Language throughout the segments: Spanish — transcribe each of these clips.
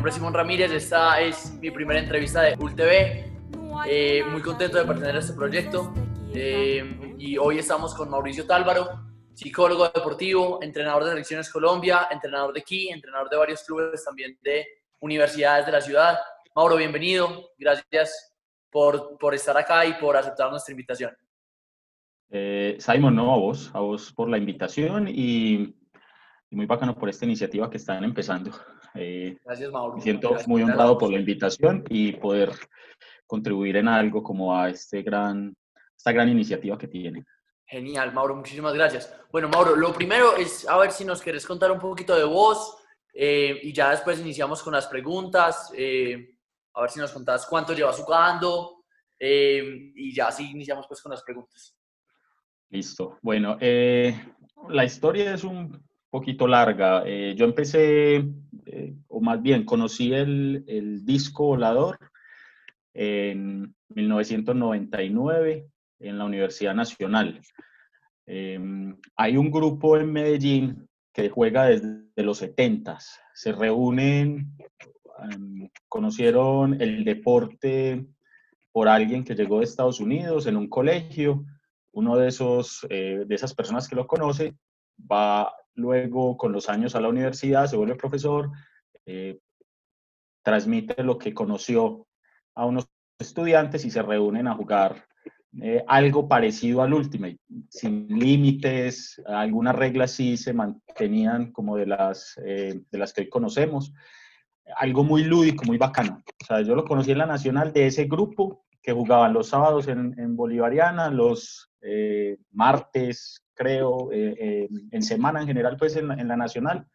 Nombre es Simón Ramírez, esta es mi primera entrevista de ULTV. Eh, muy contento de pertenecer a este proyecto eh, y hoy estamos con Mauricio Tálvaro, psicólogo deportivo, entrenador de selecciones Colombia, entrenador de Key, entrenador de varios clubes también de universidades de la ciudad. Mauro, bienvenido, gracias por, por estar acá y por aceptar nuestra invitación. Eh, Simon, no, a vos, a vos por la invitación y, muy bacano por esta iniciativa que están empezando. Eh, Gracias, Mauro. Me siento muy honrado por la invitación y poder contribuir en algo como a este gran, esta gran iniciativa que tienen. Genial, Mauro, muchísimas gracias. Bueno, Mauro, lo primero es a ver si nos querés contar un poquito de vos eh, y ya después iniciamos con las preguntas. a ver si nos contás cuánto llevas jugando y ya así iniciamos pues con las preguntas. Listo. Bueno, eh, la historia es un poquito larga. Eh, yo empecé, o más bien, conocí el, el, disco volador en 1999 en la Universidad Nacional. Em, hay un grupo en Medellín que juega desde los 70 Se reúnen, em, conocieron el deporte por alguien que llegó de Estados Unidos en un colegio uno de, esos, eh, de esas personas que lo conoce va luego con los años a la universidad, se vuelve profesor, eh, transmite lo que conoció a unos estudiantes y se reúnen a jugar eh, algo parecido al Ultimate, sin límites, algunas reglas sí se mantenían como de las, de las que hoy conocemos, algo muy lúdico, muy bacano. O sea, yo lo conocí en la Nacional de ese grupo que jugaban los sábados en, en Bolivariana, los eh, martes, creo, eh, eh, en semana en general, pues en, la Nacional.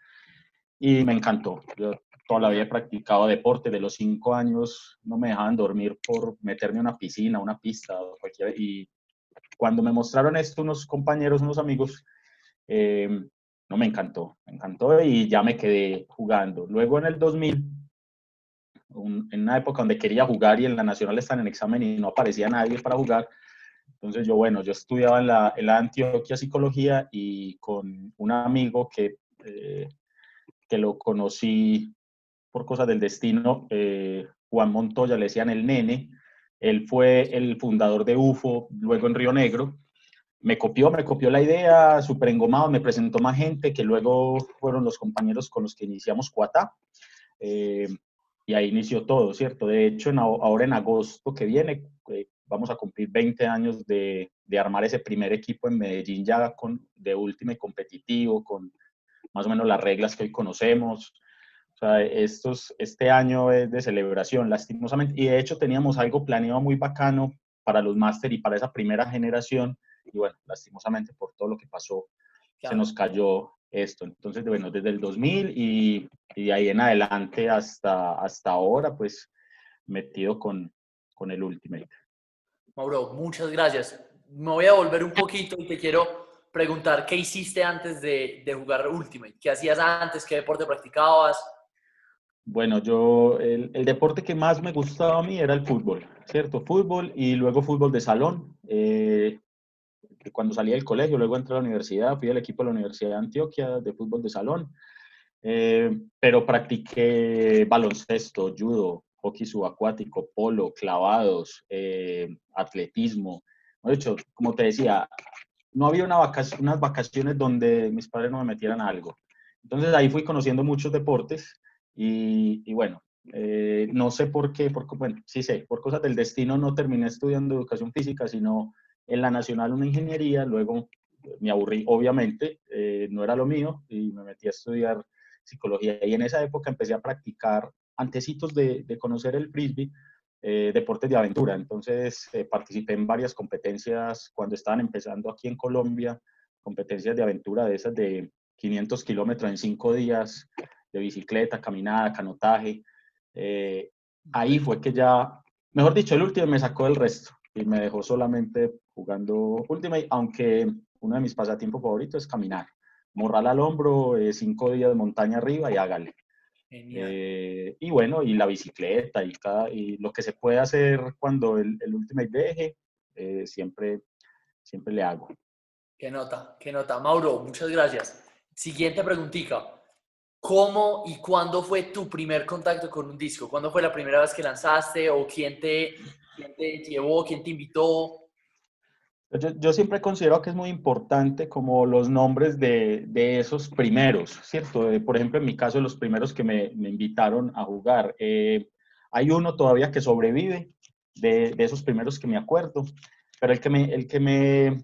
Y me encantó. Yo toda la vida he practicado deporte. De los cinco años no me dejaban dormir por meterme a una piscina, una pista. Y cuando me mostraron esto unos compañeros, unos amigos, no me encantó. Me encantó y ya me quedé jugando. Luego en el 2000 en una época donde quería jugar y en la nacional están en examen y no aparecía nadie para jugar, entonces yo, bueno, yo estudiaba en la, en la Antioquia Psicología y con un amigo que, eh, que lo conocí por cosas del destino, eh, Juan Montoya, le decían el nene, él fue el fundador de UFO, luego en Río Negro, me copió, me copió la idea, súper engomado, me presentó más gente que luego fueron los compañeros con los que iniciamos Cuata. Eh, y ahí inició todo, ¿cierto? De hecho, ahora en agosto que viene, vamos a cumplir 20 años de, de, armar ese primer equipo en Medellín ya con, de último y competitivo, con más o menos las reglas que hoy conocemos. O sea, estos, este año es de celebración, lastimosamente. Y de hecho teníamos algo planeado muy bacano para los máster y para esa primera generación. Y bueno, lastimosamente por todo lo que pasó, se nos cayó esto. Entonces, bueno, desde el 2000 y, y de ahí en adelante hasta, hasta ahora, pues metido con, con el Ultimate. Mauro, muchas gracias. Me voy a volver un poquito y te quiero preguntar, ¿qué hiciste antes de, de jugar Ultimate? ¿Qué hacías antes? ¿Qué deporte practicabas? Bueno, yo, el, el, deporte que más me gustaba a mí era el fútbol, ¿cierto? Fútbol y luego fútbol de salón. Eh, cuando salí del colegio, luego entré a la universidad, fui al equipo de la Universidad de Antioquia de fútbol de salón, eh, pero practiqué baloncesto, judo, hockey subacuático, polo, clavados, eh, atletismo. De hecho, como te decía, no había una unas vacaciones donde mis padres no me metieran algo. Entonces ahí fui conociendo muchos deportes y, bueno, eh, no sé por qué, porque, bueno, sí sé, por cosas del destino no terminé estudiando educación física, sino en la nacional una ingeniería, luego me aburrí, obviamente, eh, no era lo mío y me metí a estudiar psicología y en esa época empecé a practicar antecitos de, de conocer el frisbee, eh, deportes de aventura. Entonces eh, participé en varias competencias cuando estaban empezando aquí en Colombia, competencias de aventura de esas de 500 kilómetros en cinco días, de bicicleta, caminada, canotaje. Eh, ahí fue que ya, mejor dicho, el último me sacó del resto y me dejó solamente jugando Ultimate, aunque uno de mis pasatiempos favoritos es caminar. Morral al hombro, cinco días de montaña arriba y hágale. Eh, y bueno, y la bicicleta y, cada, y lo que se puede hacer cuando el, el Ultimate deje, eh, siempre, siempre le hago. Qué nota, qué nota. Mauro, muchas gracias. Siguiente preguntita. ¿Cómo y cuándo fue tu primer contacto con un disco? ¿Cuándo fue la primera vez que lanzaste o quién te, quién te llevó, quién te invitó? Yo, siempre considero que es muy importante como los nombres de, de esos primeros, ¿cierto? por ejemplo, en mi caso, los primeros que me, me invitaron a jugar. Eh, hay uno todavía que sobrevive de, de, esos primeros que me acuerdo, pero el que me, el que me,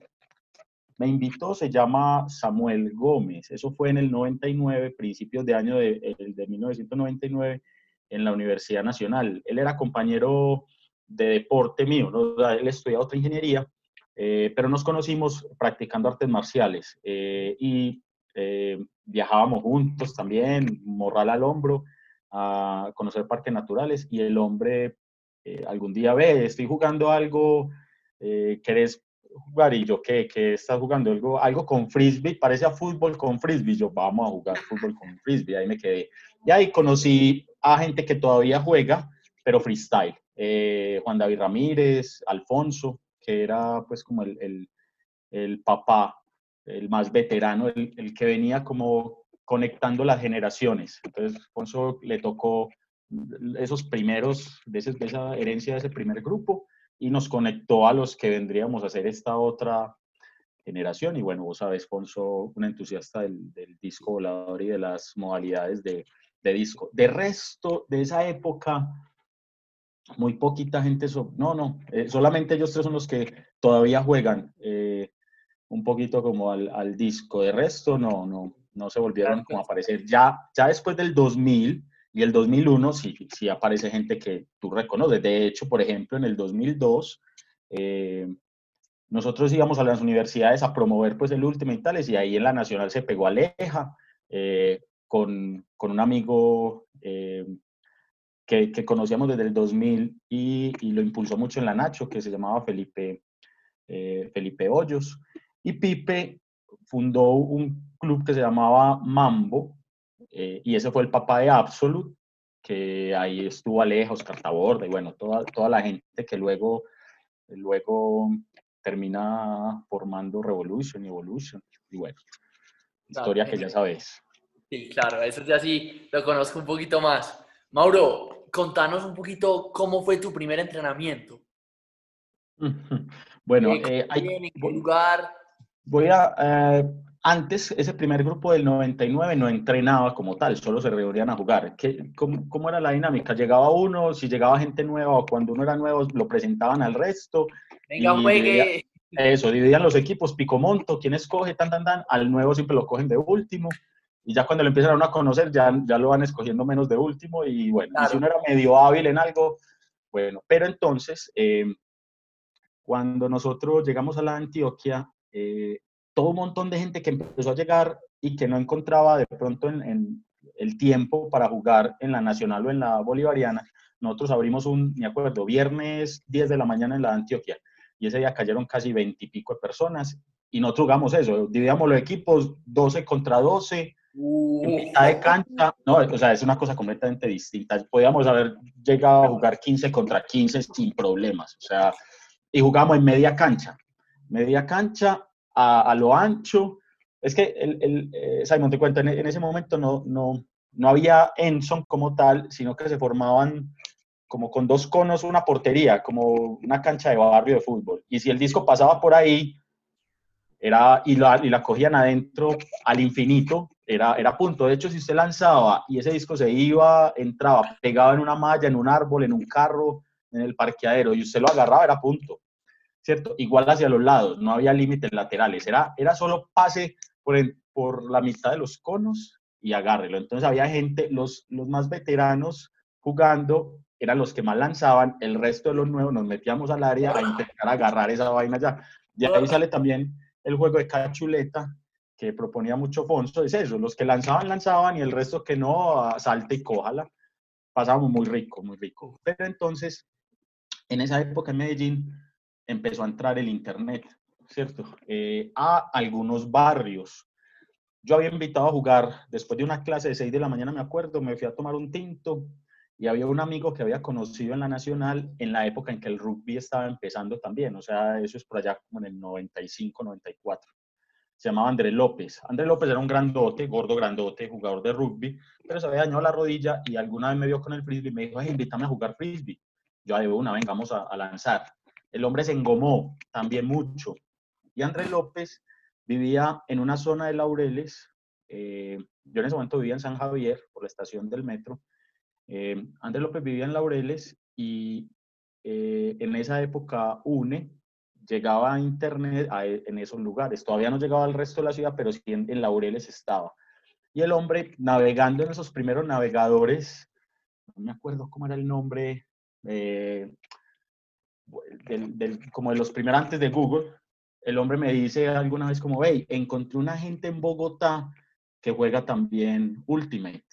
me invitó se llama Samuel Gómez. Eso fue en el 99, principios de año de, de 1999, en la Universidad Nacional. Él era compañero de deporte mío, ¿no? él estudiaba otra ingeniería eh, pero nos conocimos practicando artes marciales eh, y eh, viajábamos juntos también, morral al hombro, a conocer parques naturales y el hombre algún día ve, estoy jugando algo, ¿querés jugar? Y yo, ¿qué? ¿Qué estás jugando? Algo, algo con frisbee, parece a fútbol con frisbee. Yo, vamos a jugar fútbol con frisbee, ahí me quedé. Y ahí conocí a gente que todavía juega, pero freestyle. Juan David Ramírez, Alfonso, que era pues como el, el, el papá, el más veterano, el, el, que venía como conectando las generaciones. Entonces, Alfonso le tocó esos primeros, de, ese, de esa herencia de ese primer grupo y nos conectó a los que vendríamos a hacer esta otra generación. Y bueno, vos sabes, Alfonso, un entusiasta del, del disco volador y de las modalidades de, de disco. De resto, de esa época, muy poquita gente, no, no, eh, solamente ellos tres son los que todavía juegan eh, un poquito como al, al, disco, de resto no, no, no se volvieron como a aparecer. Ya, ya después del 2000 y el 2001 sí, sí aparece gente que tú reconoces. De hecho, por ejemplo, en el 2002 eh, nosotros íbamos a las universidades a promover pues el último y tales y ahí en la Nacional se pegó Aleja con, con, un amigo que, conocíamos desde el 2000 y, y, lo impulsó mucho en la Nacho, que se llamaba Felipe, eh, Felipe Hoyos. Y Pipe fundó un club que se llamaba Mambo, eh, y ese fue el papá de Absolute, que ahí estuvo Aleja, Oscar y bueno, toda, toda la gente que luego, luego termina formando Revolution y Evolution, y bueno, historia que ya sabes. Sí, claro, eso ya sí lo conozco un poquito más. Mauro, contanos un poquito cómo fue tu primer entrenamiento. Bueno, eh, hay, ¿en qué lugar? Voy a, eh, antes, ese primer grupo del 99 no entrenaba como tal, solo se reunían a jugar. ¿Qué, cómo, cómo, era la dinámica? Llegaba uno, si llegaba gente nueva o cuando uno era nuevo, lo presentaban al resto. Venga, juegue. Eso, dividían los equipos, picomonto, quién escoge, tan, tan, tan. Al nuevo siempre lo cogen de último y ya cuando lo empiezan a uno a conocer, ya, ya lo van escogiendo menos de último y bueno, si uno era medio hábil en algo, bueno, pero entonces, eh, cuando nosotros llegamos a la Antioquia, eh, todo un montón de gente que empezó a llegar y que no encontraba de pronto en, en, el tiempo para jugar en la Nacional o en la Bolivariana, nosotros abrimos un, me acuerdo, viernes 10 de la mañana en la Antioquia y ese día cayeron casi 20 y pico de personas y nosotros jugamos eso, dividíamos los equipos 12 contra 12, en mitad de cancha, no, o sea, es una cosa completamente distinta. Podíamos haber llegado a jugar 15 contra 15 sin problemas, o sea, y jugamos en media cancha. Media cancha a, a lo ancho. Es que, el, el eh, Simon, te cuento, en, en, ese momento no, no, no había Enson como tal, sino que se formaban como con dos conos una portería, como una cancha de barrio de fútbol. Y si el disco pasaba por ahí, era, y, la, y la cogían adentro al infinito, era, era punto. De hecho, si usted lanzaba y ese disco se iba, entraba, pegaba en una malla, en un árbol, en un carro, en el parqueadero, y usted lo agarraba, era punto. ¿Cierto? Igual hacia los lados, no había límites laterales, era, era solo pase por, por la mitad de los conos y agárrelo. Entonces había gente, los, los más veteranos jugando, eran los que más lanzaban, el resto de los nuevos nos metíamos al área a intentar agarrar esa vaina ya. De ahí sale también el juego de cachuleta, que proponía mucho Fonso, es eso, los que lanzaban, lanzaban y el resto que no, salte y cójala. Pasábamos muy rico, muy rico. Pero entonces, en esa época en Medellín empezó a entrar el Internet, ¿cierto? Eh, a algunos barrios. Yo había invitado a jugar, después de una clase de 6 de la mañana, me acuerdo, me fui a tomar un tinto y había un amigo que había conocido en la Nacional en la época en que el rugby estaba empezando también, o sea, eso es por allá como en el 95, 94 se llamaba Andrés López. Andrés López era un grandote, gordo grandote, jugador de rugby, pero se había dañado la rodilla y alguna vez me vio con el frisbee y me dijo, invítame a jugar frisbee. Yo, de una, vengamos a, a lanzar. El hombre se engomó también mucho. Y Andrés López vivía en una zona de Laureles. Eh, yo en ese momento vivía en San Javier, por la estación del metro. Eh, Andrés López vivía en Laureles y eh, en esa época UNE llegaba a internet e, en esos lugares. Todavía no llegaba al resto de la ciudad, pero sí en, Laureles estaba. Y el hombre navegando en esos primeros navegadores, no me acuerdo cómo era el nombre, eh, como de los primeros antes de Google, el hombre me dice alguna vez como, hey, encontré una gente en Bogotá que juega también Ultimate,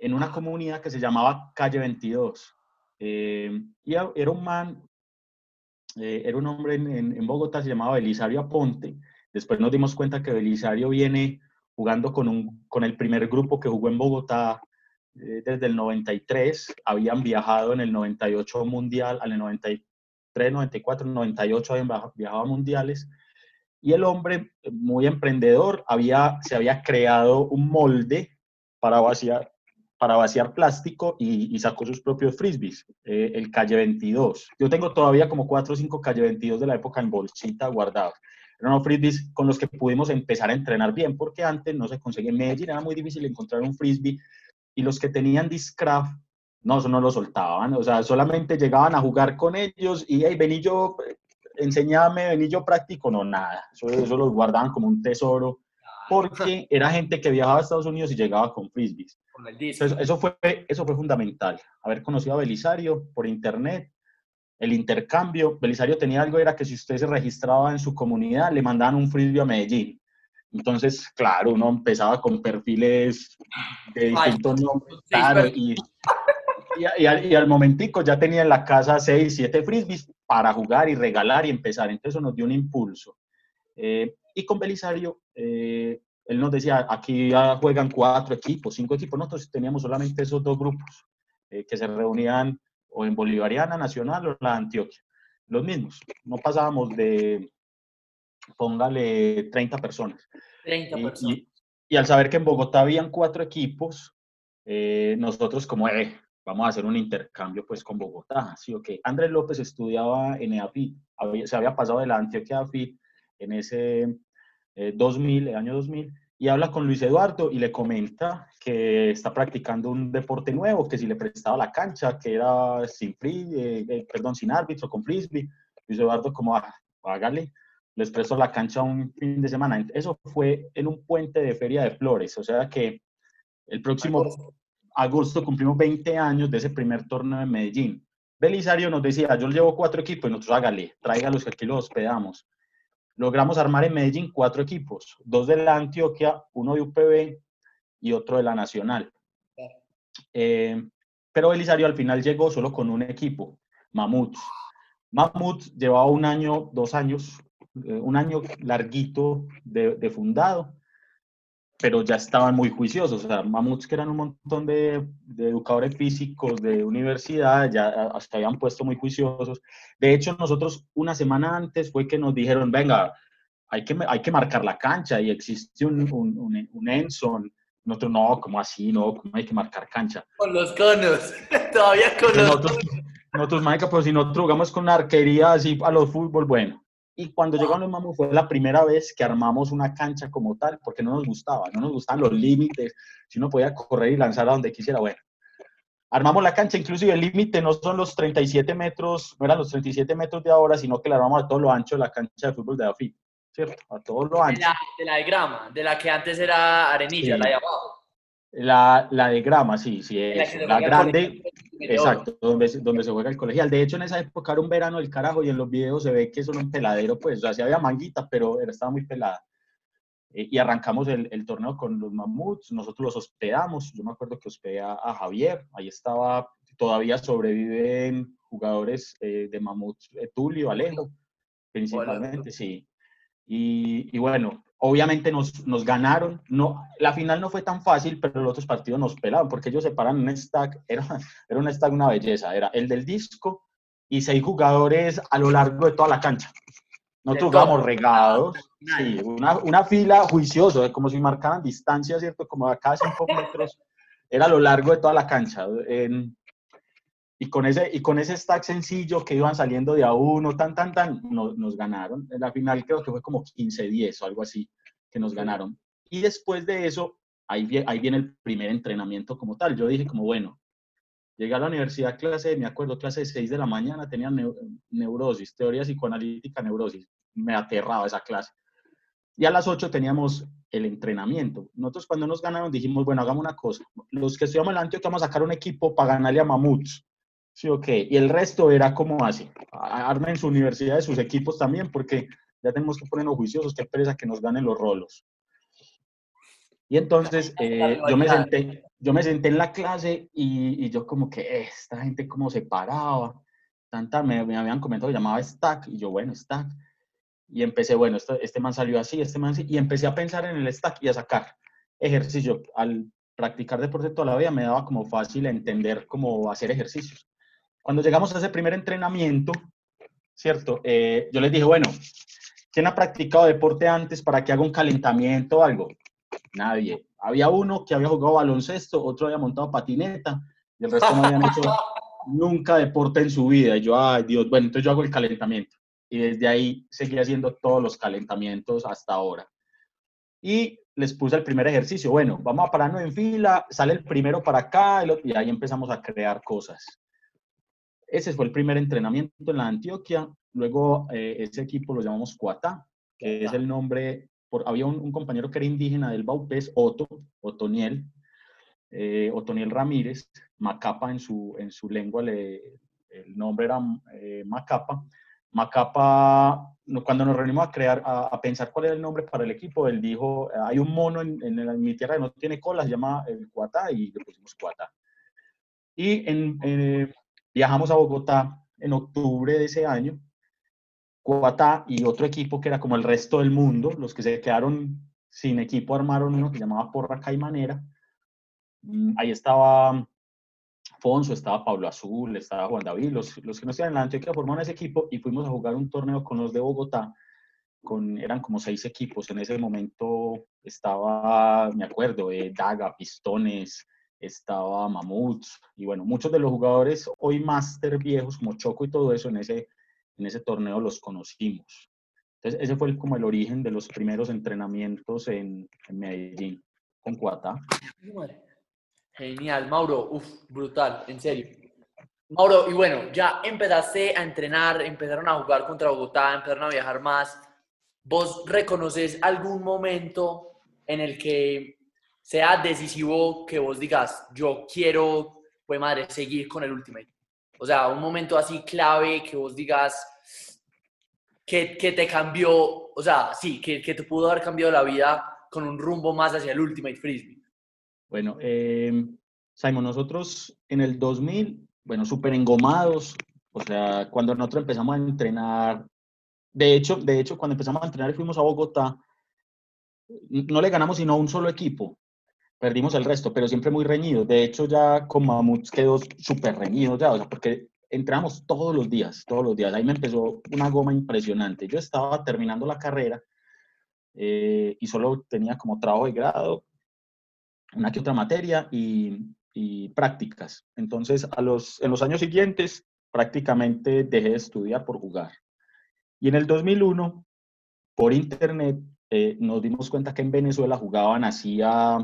en una comunidad que se llamaba Calle 22. Eh, y era un man eh, era un hombre en, Bogotá, se llamaba Belisario Aponte. Después nos dimos cuenta que Belisario viene jugando con, un, con el primer grupo que jugó en Bogotá eh, desde el 93. Habían viajado en el 98 mundial, al 93, 94, 98 habían viajado a mundiales. Y el hombre, muy emprendedor, había, se había creado un molde para vaciar, para vaciar plástico y, sacó sus propios frisbees, eh, el Calle 22. Yo tengo todavía como cuatro o cinco Calle 22 de la época en bolsita guardados. Eran unos frisbees con los que pudimos empezar a entrenar bien, porque antes no se conseguía. En Medellín era muy difícil encontrar un frisbee y los que tenían Discraft, no, eso no lo soltaban. O sea, solamente llegaban a jugar con ellos y, hey, vení yo, enseñame, vení yo práctico. No, nada. Eso, eso los guardaban como un tesoro porque era gente que viajaba a Estados Unidos y llegaba con frisbees. Eso, fue, eso fue fundamental, haber conocido a Belisario por internet, el intercambio. Belisario tenía algo, era que si usted se registraba en su comunidad, le mandaban un frisbee a Medellín. Entonces, claro, uno empezaba con perfiles de distintos nombres, claro, y, y, al, momentico ya tenía en la casa seis, siete frisbees para jugar y regalar y empezar. Entonces eso nos dio un impulso. Eh, y con Belisario, eh, él nos decía, aquí ya juegan cuatro equipos, cinco equipos. Nosotros teníamos solamente esos dos grupos eh, que se reunían o en Bolivariana Nacional o la Antioquia. Los mismos. No pasábamos de, póngale, 30 personas. 30 personas. Y, al saber que en Bogotá habían cuatro equipos, eh, nosotros como, vamos a hacer un intercambio pues con Bogotá. Así que Andrés López estudiaba en EAFIT, se había pasado de la Antioquia a AFIT en ese 2000, eh, el año 2000, y habla con Luis Eduardo y le comenta que está practicando un deporte nuevo, que si le prestaba la cancha, que era sin free, eh, eh, perdón, sin árbitro, con frisbee. Luis Eduardo como, ah, hágale, les prestó la cancha un fin de semana. Eso fue en un puente de Feria de Flores, o sea que el próximo agosto cumplimos 20 años de ese primer torneo en Medellín. Belisario nos decía, yo llevo cuatro equipos y nosotros hágale, tráigalos que aquí los hospedamos logramos armar en Medellín cuatro equipos, dos de la Antioquia, uno de UPB y otro de la Nacional. Eh, pero Belisario al final llegó solo con un equipo, Mamut. Mamut llevaba un año, dos años, eh, un año larguito de fundado pero ya estaban muy juiciosos. O sea, mamuts que eran un montón de, educadores físicos de universidad, ya hasta habían puesto muy juiciosos. De hecho, nosotros una semana antes fue que nos dijeron, venga, hay que, hay que marcar la cancha y existe un, un, un, Enson. Nosotros, no, ¿cómo así? No, ¿cómo hay que marcar cancha? Con los conos, todavía con los nosotros, nosotros, Maica, pues si nosotros jugamos con arquería así a los fútbol, bueno, y cuando llegamos los Mamos fue la primera vez que armamos una cancha como tal, porque no nos gustaba, no nos gustaban los límites, si uno podía correr y lanzar a donde quisiera, bueno. Armamos la cancha, inclusive el límite no son los 37 metros, no eran los 37 metros de ahora, sino que la armamos a todo lo ancho de la cancha de fútbol de AFI, ¿cierto? A todo lo ancho. De la de, grama, de la que antes era arenilla, la de abajo. La, la, de grama, sí, sí, La, grande, exacto, donde, donde se juega el colegial. De hecho, en esa época era un verano del carajo y en los videos se ve que es un peladero, pues, o sea, sí había manguita, pero era, estaba muy pelada. Eh, y arrancamos el, el, torneo con los mamuts, nosotros los hospedamos, yo me acuerdo que hospedé a, Javier, ahí estaba, todavía sobreviven jugadores eh, de mamuts, eh, Tulio, Alejo, principalmente, sí. Y, y, bueno, Obviamente nos, nos, ganaron. No, la final no fue tan fácil, pero los otros partidos nos pelaban porque ellos separan un stack. Era, era un stack una belleza. Era el del disco y seis jugadores a lo largo de toda la cancha. Nosotros jugábamos regados, sí, una, una fila juiciosa, como si marcaran distancia, ¿cierto? Como a cada cinco metros, era a lo largo de toda la cancha. Y, con ese, y con ese stack sencillo que iban saliendo de a uno, tan, tan, tan, nos, nos ganaron. En la final creo que fue como 15-10 o algo así, que nos ganaron. Y después de eso, ahí, ahí viene el primer entrenamiento como tal. Yo dije como, bueno, Llegué a la universidad, clase, me acuerdo, clase de 6 de la mañana, tenía neurosis, teoría psicoanalítica, neurosis. Me aterraba esa clase. Y a las 8 teníamos el entrenamiento. Nosotros cuando nos ganaron dijimos, bueno, hagamos una cosa. Los que estudiamos el que vamos a sacar un equipo para ganarle a Mamuts. Sí, ok. Y el resto era como así. Armen su universidad de sus equipos también, porque ya tenemos que ponernos juiciosos, qué pereza que nos ganen los rolos. Y entonces eh, yo, me senté, yo me senté en la clase y, y yo como que eh, esta gente como se paraba, tanta, me, me, habían comentado que llamaba Stack y yo, bueno, Stack. Y empecé, bueno, este, este man salió así, este man así, y empecé a pensar en el Stack y a sacar ejercicio. Al practicar deporte toda la vida me daba como fácil entender cómo hacer ejercicios. Cuando llegamos a ese primer entrenamiento, ¿cierto? Eh, yo les dije, bueno, ¿quién ha practicado deporte antes para que haga un calentamiento o algo? Nadie. Había uno que había jugado baloncesto, otro había montado patineta, y el resto no habían hecho nunca deporte en su vida. Y yo, ay Dios, bueno, entonces yo hago el calentamiento. Y desde ahí seguí haciendo todos los calentamientos hasta ahora. Y les puse el primer ejercicio. Bueno, vamos a pararnos en fila, sale el primero para acá, y ahí empezamos a crear cosas. Ese fue el primer entrenamiento en la Antioquia. Luego eh, ese equipo lo llamamos Cuatá, que es el nombre había un, compañero que era indígena del Baupés, Otto, Otoniel, eh, Otoniel Ramírez, Macapa en su, en su lengua, le, el nombre era eh, Macapa. Macapa, cuando nos reunimos a crear, a, pensar cuál era el nombre para el equipo, él dijo, hay un mono en, en, mi tierra que no tiene cola, se llama el Cuatá, y le pusimos Cuatá. Y en, eh, viajamos a Bogotá en octubre de ese año, Cuatá y otro equipo que era como el resto del mundo, los que se quedaron sin equipo armaron uno que llamaba Porra Caimanera. Mm, ahí estaba Fonso, estaba Pablo Azul, estaba Juan David, los, los que no estaban en la Antioquia formaron ese equipo y fuimos a jugar un torneo con los de Bogotá. Con, eran como seis equipos. En ese momento estaba, me acuerdo, eh, Daga, Pistones, estaba Mamuts, y bueno, muchos de los jugadores hoy máster viejos como Choco y todo eso en ese, en ese torneo los conocimos. Entonces, ese fue como el origen de los primeros entrenamientos en, Medellín, con Cuata. Genial, Mauro, uf, brutal, en serio. Mauro, y bueno, ya empezaste a entrenar, empezaron a jugar contra Bogotá, empezaron a viajar más. ¿Vos reconoces algún momento en el que sea decisivo que vos digas, yo quiero, pues madre, seguir con el Ultimate? O sea, un momento así clave que vos digas que, que te cambió, o sea, sí, que, que, te pudo haber cambiado la vida con un rumbo más hacia el Ultimate Frisbee. Bueno, eh, Simon, nosotros en el 2000, bueno, súper engomados, o sea, cuando nosotros empezamos a entrenar, de hecho, de hecho, cuando empezamos a entrenar y fuimos a Bogotá, no le ganamos sino a un solo equipo, perdimos el resto, pero siempre muy reñido. De hecho, ya con Mamuts quedó súper reñido ya, o sea, porque entramos todos los días, todos los días. Ahí me empezó una goma impresionante. Yo estaba terminando la carrera eh, y solo tenía como trabajo de grado, una que otra materia y, y prácticas. Entonces, a los, en los años siguientes, prácticamente dejé de estudiar por jugar. Y en el 2001, por internet, eh, nos dimos cuenta que en Venezuela jugaban hacía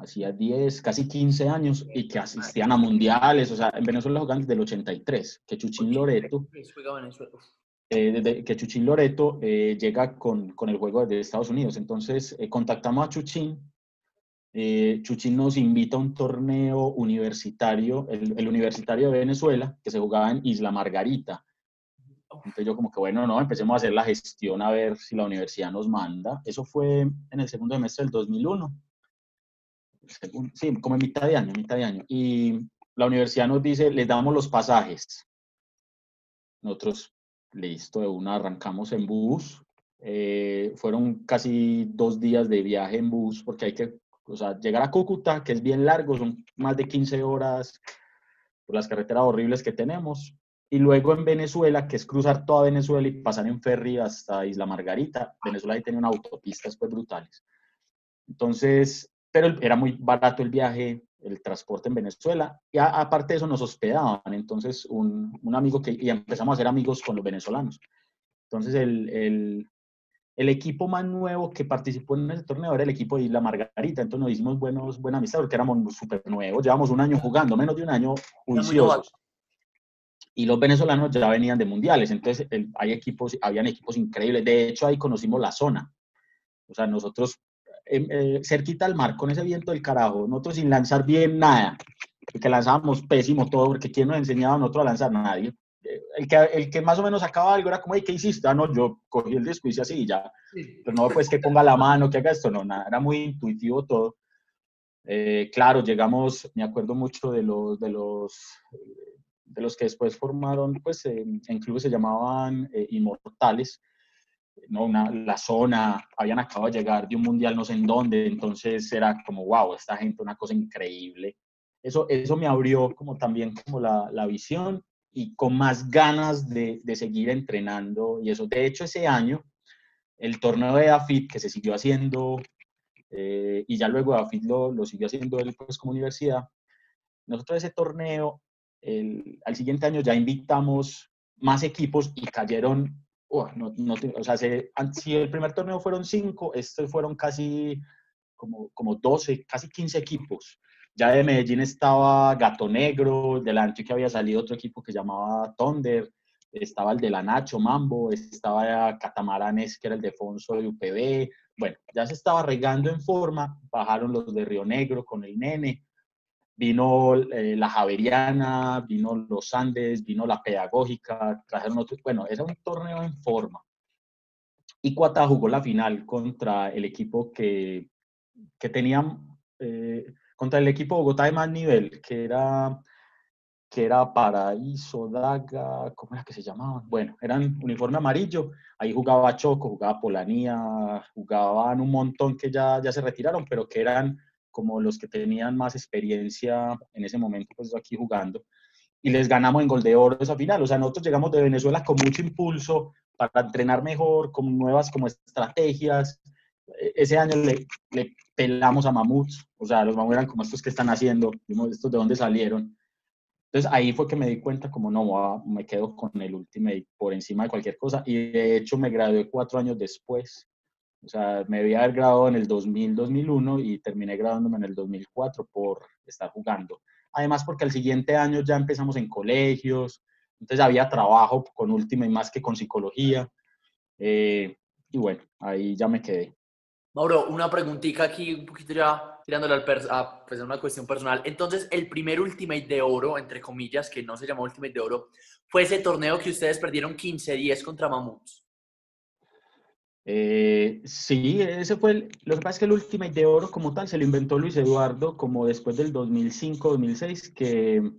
hacía 10, casi 15 años y que asistían a mundiales, o sea, en Venezuela jugaban desde el 83, que Chuchín Loreto, eh, desde que Chuchín Loreto eh, llega con, con, el juego de Estados Unidos. Entonces, eh, contactamos a Chuchín, Chuchín nos invita a un torneo universitario, el, el, universitario de Venezuela, que se jugaba en Isla Margarita. Entonces yo como que, bueno, no, empecemos a hacer la gestión a ver si la universidad nos manda. Eso fue en el segundo semestre del 2001 sí, como en mitad de año, mitad de año. Y la universidad nos dice, les damos los pasajes. Nosotros, listo, de una arrancamos en bus. Eh, fueron casi dos días de viaje en bus, porque hay que, o sea, llegar a Cúcuta, que es bien largo, son más de 15 horas por las carreteras horribles que tenemos. y luego en Venezuela, que es cruzar toda Venezuela y pasar en ferry hasta Isla Margarita. Venezuela ahí tenía una autopista después brutales. Entonces, pero era muy barato el viaje, el transporte en Venezuela. Y aparte de eso nos hospedaban. Entonces, un, un, amigo que, y empezamos a ser amigos con los venezolanos. Entonces, el, el, el, equipo más nuevo que participó en ese torneo era el equipo de Isla Margarita. Entonces nos hicimos buenos, buena amistad porque éramos súper nuevos. Llevamos un año jugando, menos de un año juiciosos y los venezolanos ya venían de mundiales, entonces hay equipos, habían equipos increíbles, de hecho ahí conocimos la zona, o sea, nosotros em, eh, cerquita al mar, con ese viento del carajo, nosotros sin lanzar bien nada, porque lanzábamos pésimo todo, porque ¿quién nos enseñaba a nosotros a lanzar? Nadie. El que, el que más o menos sacaba algo era como, ¿qué hiciste? Ah, no, yo cogí el después así y ya. Pero no, pues que ponga la mano, que haga esto, no, nada, era muy intuitivo todo. Eh, claro, llegamos, me acuerdo mucho de los, de los de los que después formaron, pues en clubes se llamaban eh, Inmortales, ¿no? Una, la zona, habían acabado de llegar de un mundial no sé en dónde, entonces era como, wow, esta gente, una cosa increíble. Eso, eso me abrió como también como la, la visión y con más ganas de, de, seguir entrenando y eso. De hecho, ese año, el torneo de AFIT que se siguió haciendo eh, y ya luego AFIT lo, lo siguió haciendo él pues como universidad, nosotros ese torneo al siguiente año ya invitamos más equipos y cayeron, no, no, o sea, si el primer torneo fueron cinco, estos fueron casi como, como 12, casi 15 equipos. Ya de Medellín estaba Gato Negro, delante que había salido otro equipo que llamaba Thunder, estaba el de la Nacho Mambo, estaba Catamaranes, que era el de Fonso de UPB. Bueno, ya se estaba regando en forma, bajaron los de Río Negro con el Nene, vino eh, la Javeriana, vino los Andes, vino la Pedagógica, trajeron otros, bueno, era un torneo en forma. Y Cuata jugó la final contra el equipo que, que tenían, eh, contra el equipo Bogotá de más nivel, que era, que era Paraíso, Daga, ¿cómo era que se llamaban? Bueno, eran uniforme amarillo, ahí jugaba Choco, jugaba Polanía, jugaban un montón que ya, ya se retiraron, pero que eran como los que tenían más experiencia en ese momento, pues aquí jugando, y les ganamos en gol de oro esa final. O sea, nosotros llegamos de Venezuela con mucho impulso para entrenar mejor, con nuevas como estrategias. E, ese año le, le pelamos a mamuts, o sea, los mamuts eran como estos que están haciendo, estos de dónde salieron. Entonces ahí fue que me di cuenta como no, me quedo con el Ultimate por encima de cualquier cosa. Y de hecho me gradué cuatro años después o sea, me había haber graduado en el 2000, 2001 y terminé graduándome en el 2004 por estar jugando. Además, porque al siguiente año ya empezamos en colegios, entonces había trabajo con última y más que con psicología. Eh, y bueno, ahí ya me quedé. Mauro, una preguntita aquí, un poquito ya tirándole al a pues, una cuestión personal. Entonces, el primer Ultimate de oro, entre comillas, que no se llamó Ultimate de oro, fue ese torneo que ustedes perdieron 15-10 contra Mamuts. Eh, sí, ese fue el, lo que pasa es que el Ultimate de oro como tal se lo inventó Luis Eduardo como después del 2005-2006 que,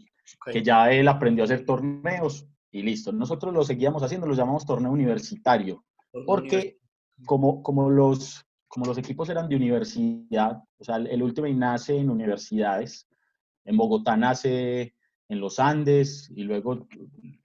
que ya él aprendió a hacer torneos y listo. Nosotros lo seguíamos haciendo, lo llamamos torneo universitario, porque como, como, los, como los equipos eran de universidad, o sea, el Ultimate nace en universidades, en Bogotá nace en los Andes y luego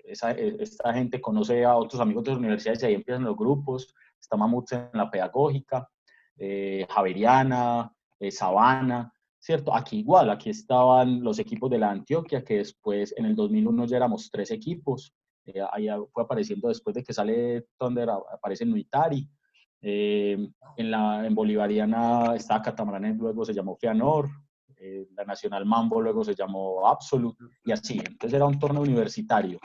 esa, esta gente conoce a otros amigos de las universidades y ahí empiezan los grupos está Mamut en la pedagógica, eh, Javeriana, eh, Sabana, ¿cierto? Aquí igual, aquí estaban los equipos de la Antioquia, que después en el 2001 ya éramos tres equipos, eh, ahí fue apareciendo después de que sale Thunder, aparece Nuitari, eh, en, la, en Bolivariana estaba Catamaranes, luego se llamó Fianor, la Nacional Mambo luego se llamó Absolute, y así, entonces era un torneo universitario.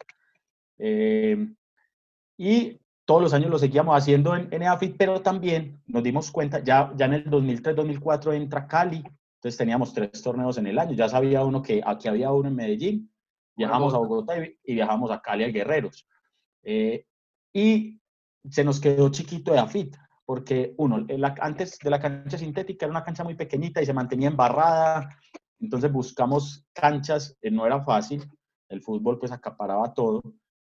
y todos los años lo seguíamos haciendo en, en pero también nos dimos cuenta, ya, ya en el 2003-2004 entra Cali, entonces teníamos tres torneos en el año, ya sabía uno que aquí había uno en Medellín, viajamos a Bogotá y, viajamos a Cali a Guerreros. Eh, y se nos quedó chiquito de AFIT, porque uno, antes de la cancha sintética era una cancha muy pequeñita y se mantenía embarrada, entonces buscamos canchas, eh, no era fácil, el fútbol pues acaparaba todo.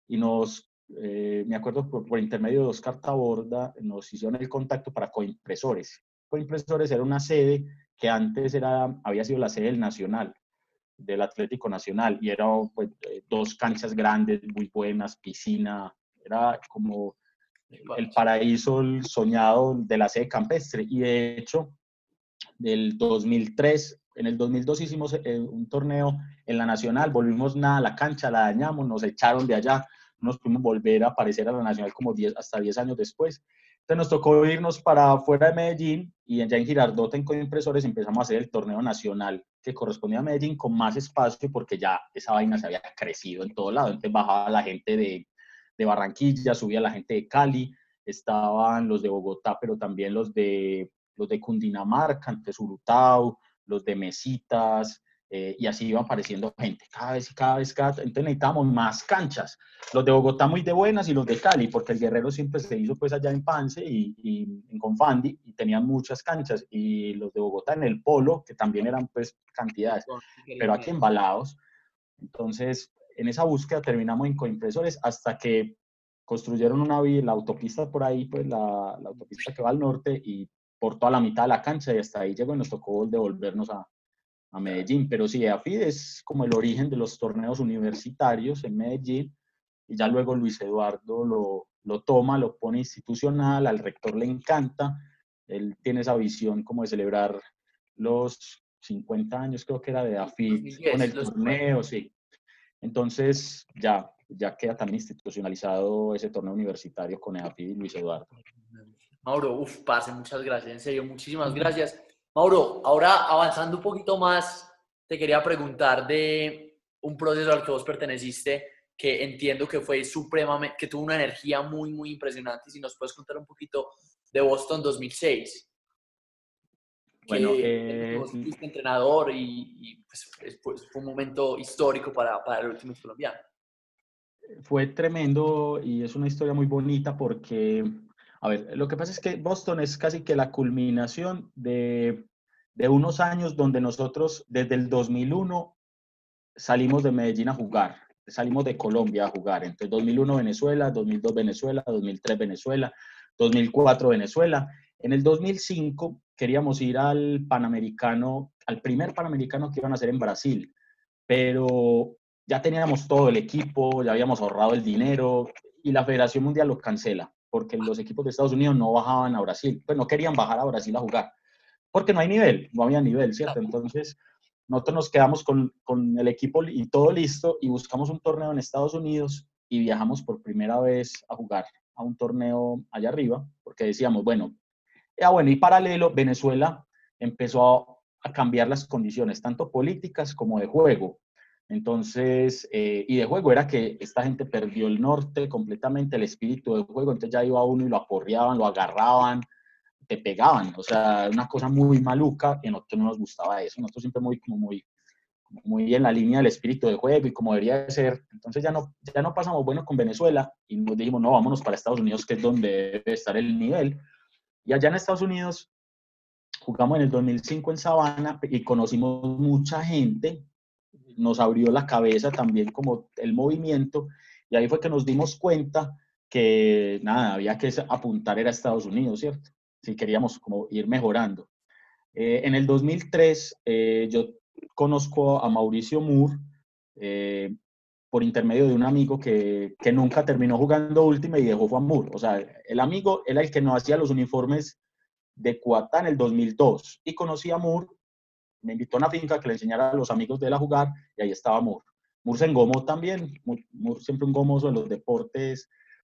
Y nos eh, me acuerdo por, intermedio de Oscar Taborda, nos hicieron el contacto para coimpresores. Coimpresores era una sede que antes era, había sido la sede del Nacional. del Atlético Nacional y eran pues, eh, dos canchas grandes, muy buenas, piscina, era como el paraíso soñado de la sede campestre. Y de hecho, del 2003, en el 2002 hicimos eh, un torneo en la Nacional, volvimos nada a la cancha, la dañamos, nos echaron de allá, nos pudimos volver a aparecer a la Nacional como 10, hasta 10 años después. Entonces nos tocó irnos para afuera de Medellín y allá en Girardot en Coimpresores empezamos a hacer el torneo nacional que correspondía a Medellín con más espacio porque ya esa vaina se había crecido en todo lado. Entonces bajaba la gente de, de Barranquilla, subía la gente de Cali, estaban los de Bogotá, pero también los de, los de Cundinamarca, entonces Urutau, los de Mesitas, eh, y así iba apareciendo gente, cada vez y cada vez, cada entonces necesitamos más canchas. Los de Bogotá muy de buenas y los de Cali, porque el Guerrero siempre se hizo pues allá en Pance y, y en Confandi y tenían muchas canchas, y los de Bogotá en el Polo, que también eran pues cantidades, pero aquí embalados. Entonces, en esa búsqueda terminamos en coimpresores hasta que construyeron una vía, la autopista por ahí, pues la, la autopista que va al norte y por toda la mitad de la cancha y hasta ahí llegó y nos tocó devolvernos a, a Medellín. Pero sí, AFID es como el origen de los torneos universitarios en Medellín y ya luego Luis Eduardo lo, lo toma, lo pone institucional, al rector le encanta, él tiene esa visión como de celebrar los 50 años, creo que era de AFID, con el torneo, sí. Entonces ya, ya queda tan institucionalizado ese torneo universitario con AFID y Luis Eduardo. Mauro, uff, pase, muchas gracias, en serio, muchísimas gracias. Mauro, ahora avanzando un poquito más, te quería preguntar de un proceso al que vos perteneciste que entiendo que fue supremamente, que tuvo una energía muy, muy impresionante. Si nos puedes contar un poquito de Boston 2006. Bueno, eh, vos fuiste entrenador y, pues, fue un momento histórico para, para el último colombiano. Fue tremendo y es una historia muy bonita porque a ver, lo que pasa es que Boston es casi que la culminación de, de unos años donde nosotros desde el 2001 salimos de Medellín a jugar, salimos de Colombia a jugar. Entonces, 2001 Venezuela, 2002 Venezuela, 2003 Venezuela, 2004 Venezuela. En el 2005 queríamos ir al Panamericano, al primer Panamericano que iban a hacer en Brasil, pero ya teníamos todo el equipo, ya habíamos ahorrado el dinero y la Federación Mundial lo cancela porque los equipos de Estados Unidos no bajaban a Brasil, pues no querían bajar a Brasil a jugar, porque no hay nivel, no había nivel, ¿cierto? Entonces, nosotros nos quedamos con, con el equipo y todo listo y buscamos un torneo en Estados Unidos y viajamos por primera vez a jugar a un torneo allá arriba, porque decíamos, bueno, ya bueno, y paralelo, Venezuela empezó a cambiar las condiciones, tanto políticas como de juego. Entonces, eh, y de juego era que esta gente perdió el norte completamente, el espíritu de juego, entonces ya iba uno y lo aporreaban, lo agarraban, te pegaban, o sea, una cosa muy maluca, y a nosotros no nos gustaba eso, nosotros siempre muy, como muy, muy en la línea del espíritu de juego y como debería ser, entonces ya no, ya no pasamos bueno con Venezuela y nos dijimos, no, vámonos para Estados Unidos, que es donde debe estar el nivel, y allá en Estados Unidos jugamos en el 2005 en Sabana y conocimos mucha gente nos abrió la cabeza también como el movimiento y ahí fue que nos dimos cuenta que nada, había que apuntar era a Estados Unidos, ¿cierto? Si queríamos como ir mejorando. Eh, en el 2003 eh, yo conozco a Mauricio Moore eh, por intermedio de un amigo que, que, nunca terminó jugando última y dejó Juan Moore. O sea, el amigo era el que nos hacía los uniformes de Cuatá en el 2002 y conocí a Moore me invitó a una finca que le enseñara a los amigos de él a jugar y ahí estaba Moore. Moore se engomó también, Moore, siempre un gomoso en los deportes,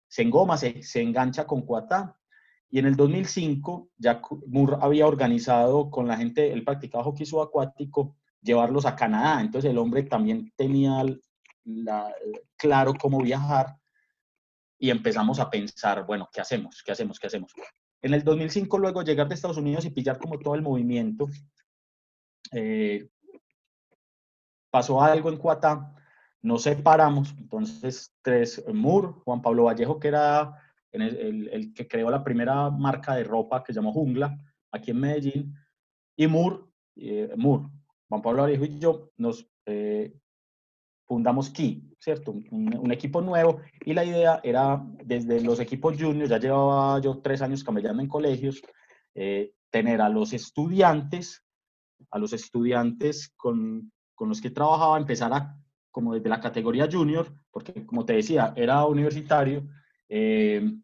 se engoma, se, se engancha con Cuatá. Y en el 2005 ya Moore había organizado con la gente, él practicaba hockey subacuático, llevarlos a Canadá. Entonces el hombre también tenía la, claro cómo viajar y empezamos a pensar, bueno, ¿qué hacemos? ¿Qué hacemos? ¿Qué hacemos? En el 2005 luego llegar de Estados Unidos y pillar como todo el movimiento eh, pasó algo en Cuatá, nos separamos, entonces tres, Moore, Juan Pablo Vallejo, que era el, que creó la primera marca de ropa que se llamó Jungla, aquí en Medellín, y Moore, eh, Juan Pablo Vallejo y yo nos eh, fundamos Key, ¿cierto? Un, equipo nuevo, y la idea era, desde los equipos juniors, ya llevaba yo tres años camellando en colegios, tener a los estudiantes a los estudiantes con con los que trabajaba empezara como desde la categoría junior, porque como te decía, era universitario, eh,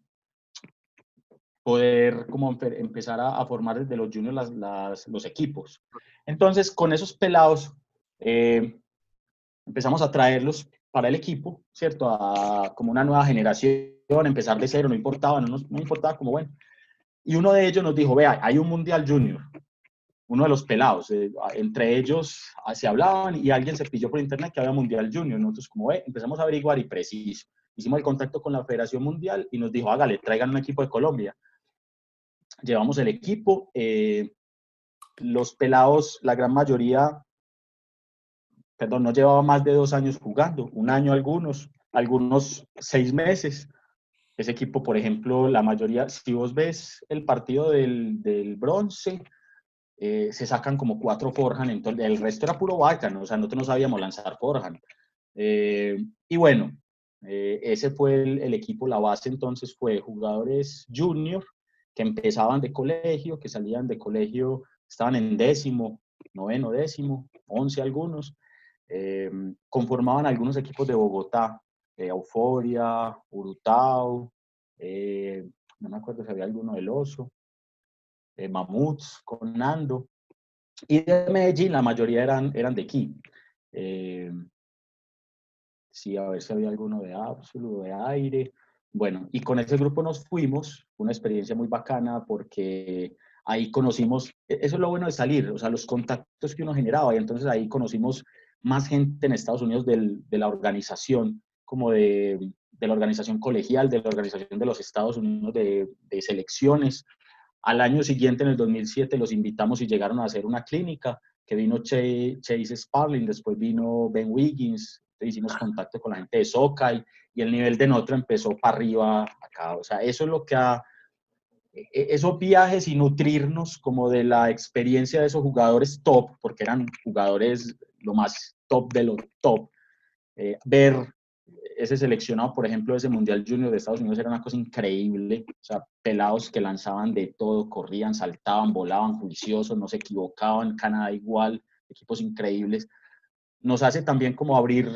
poder como empezar a, formar desde los juniors las, los equipos. Entonces, con esos pelados, eh, empezamos a traerlos para el equipo, ¿cierto? A, como una nueva generación, empezar de cero, no importaba, no, no importaba como bueno. Y uno de ellos nos dijo, vea, hay un Mundial Junior, uno de los pelados. Eh, entre ellos ah, se hablaban y alguien se pilló por internet que había Mundial Junior. Nosotros como ve, empezamos a averiguar y preciso. Hicimos el contacto con la Federación Mundial y nos dijo, hágale, traigan un equipo de Colombia. Llevamos el equipo. Eh, los pelados, la gran mayoría, perdón, no llevaba más de dos años jugando, un año algunos, algunos seis meses. Ese equipo, por ejemplo, la mayoría, si vos ves el partido del, del bronce, eh, se sacan como cuatro forjan, entonces el resto era puro vaca, o sea, nosotros no sabíamos lanzar forjan. Eh, y bueno, eh, ese fue el, equipo, la base entonces fue jugadores junior que empezaban de colegio, que salían de colegio, estaban en décimo, noveno, décimo, once algunos, conformaban algunos equipos de Bogotá, Euforia, Urutao, no me acuerdo si había alguno del Oso, eh, Mamuts, con Nando. Y de Medellín la mayoría eran, eran de aquí. Eh, sí, a ver si había alguno de Absoluto, de Aire. Bueno, y con ese grupo nos fuimos, una experiencia muy bacana porque ahí conocimos, e-, eso es lo bueno de salir, o sea, los contactos que uno generaba y entonces ahí conocimos más gente en Estados Unidos del, de la organización, como de, de, la organización colegial, de la organización de los Estados Unidos de, de selecciones, al año siguiente, en el 2007, los invitamos y llegaron a hacer una clínica, que vino Chase Sparling, después vino Ben Wiggins, hicimos contacto con la gente de Sokai y el nivel de Notro empezó para arriba acá. O sea, eso es lo que ha, e, esos viajes y nutrirnos como de la experiencia de esos jugadores top, porque eran jugadores lo más top de lo top, eh, ver ese seleccionado, por ejemplo, ese Mundial Junior de Estados Unidos era una cosa increíble. O sea, pelados que lanzaban de todo, corrían, saltaban, volaban, juiciosos, no se equivocaban, Canadá igual, equipos increíbles. Nos hace también como abrir,